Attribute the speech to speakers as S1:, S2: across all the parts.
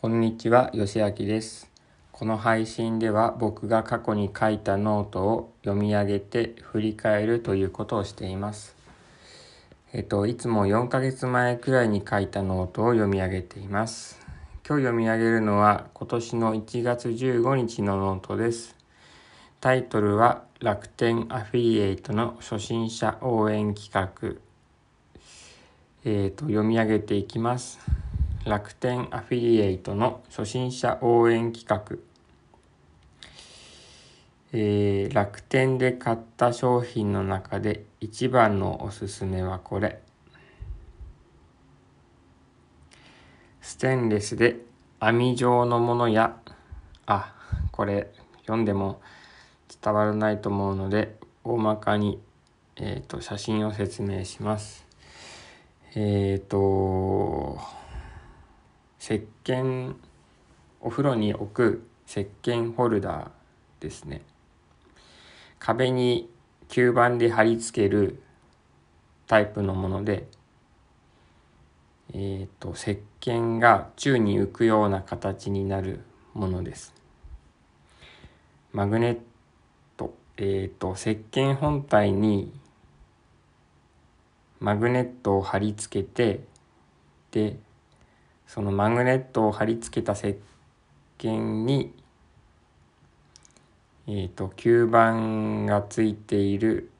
S1: こんにちは、よしあきです。この配信では僕が過去に書いたノートを読み上げて振り返るということをしています。えっと、いつも4ヶ月前くらいに書いたノートを読み上げています。今日読み上げるのは今年の1月15日のノートです。タイトルは楽天アフィリエイトの初心者応援企画。えっと、読み上げていきます。楽天アフィリエイトの初心者応援企画、えー楽天で買った商品の中で一番のおすすめはこれ。ステンレスで網状のものやあこれ読んでも伝わらないと思うので大まかに、えー、と写真を説明します。えっ、と石鹸お風呂に置く石鹸ホルダーですね。壁に吸盤で貼り付けるタイプのものでえっ、と石鹸が宙に浮くような形になるものです。マグネットえっ、と石鹸本体にマグネットを貼り付けてでそのマグネットを貼り付けた石鹸に、えー、と吸盤がついている、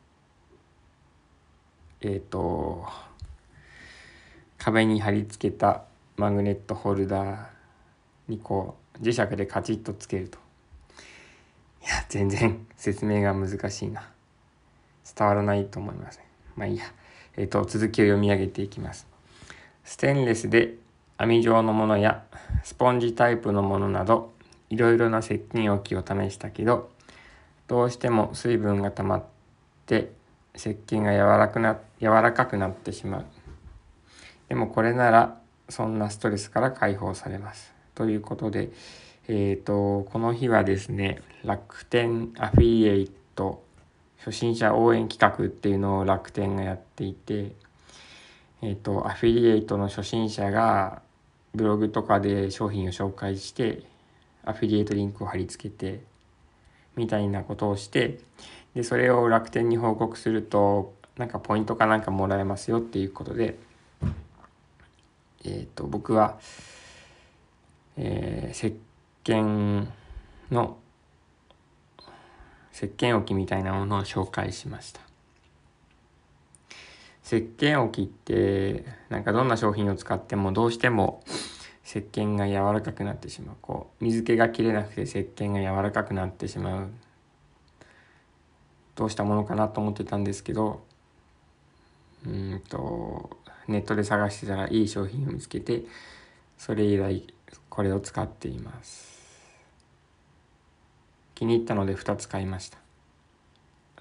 S1: えっ、と壁に貼り付けたマグネットホルダーにこう磁石でカチッとつけると。いや全然説明が難しいな。伝わらないと思いますまあいいや。えっ、と続きを読み上げていきます。ステンレスで網状のものやスポンジタイプのものなどいろいろな石鹸置きを試したけどどうしても水分が溜まって石鹸が柔らくな柔らかくなってしまう。でもこれならそんなストレスから解放されます。ということでえっ、とこの日はですね楽天アフィリエイト初心者応援企画っていうのを楽天がやっていてえっ、とアフィリエイトの初心者がブログとかで商品を紹介してアフィリエイトリンクを貼り付けてみたいなことをしてでそれを楽天に報告するとなんかポイントかなんかもらえますよっていうことでえっ、と僕は、えー石鹸の石鹸置きみたいなものを紹介しました。石鹸置きってなんかどんな商品を使ってもどうしても石鹸が柔らかくなってしまう。こう水気が切れなくて石鹸が柔らかくなってしまう。どうしたものかなと思ってたんですけどうんとネットで探してたらいい商品を見つけてそれ以来これを使っています。気に入ったので2つ買いました。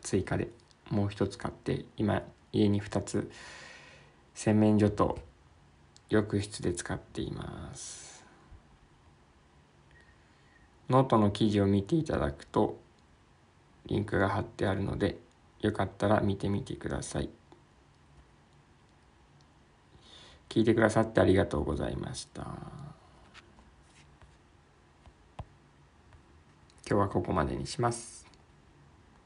S1: 追加で。もう1つ買って今家に2つ洗面所と浴室で使っています。ノートの記事を見ていただくとリンクが貼ってあるのでよかったら見てみてください。聞いてくださってありがとうございました。今日はここまでにします。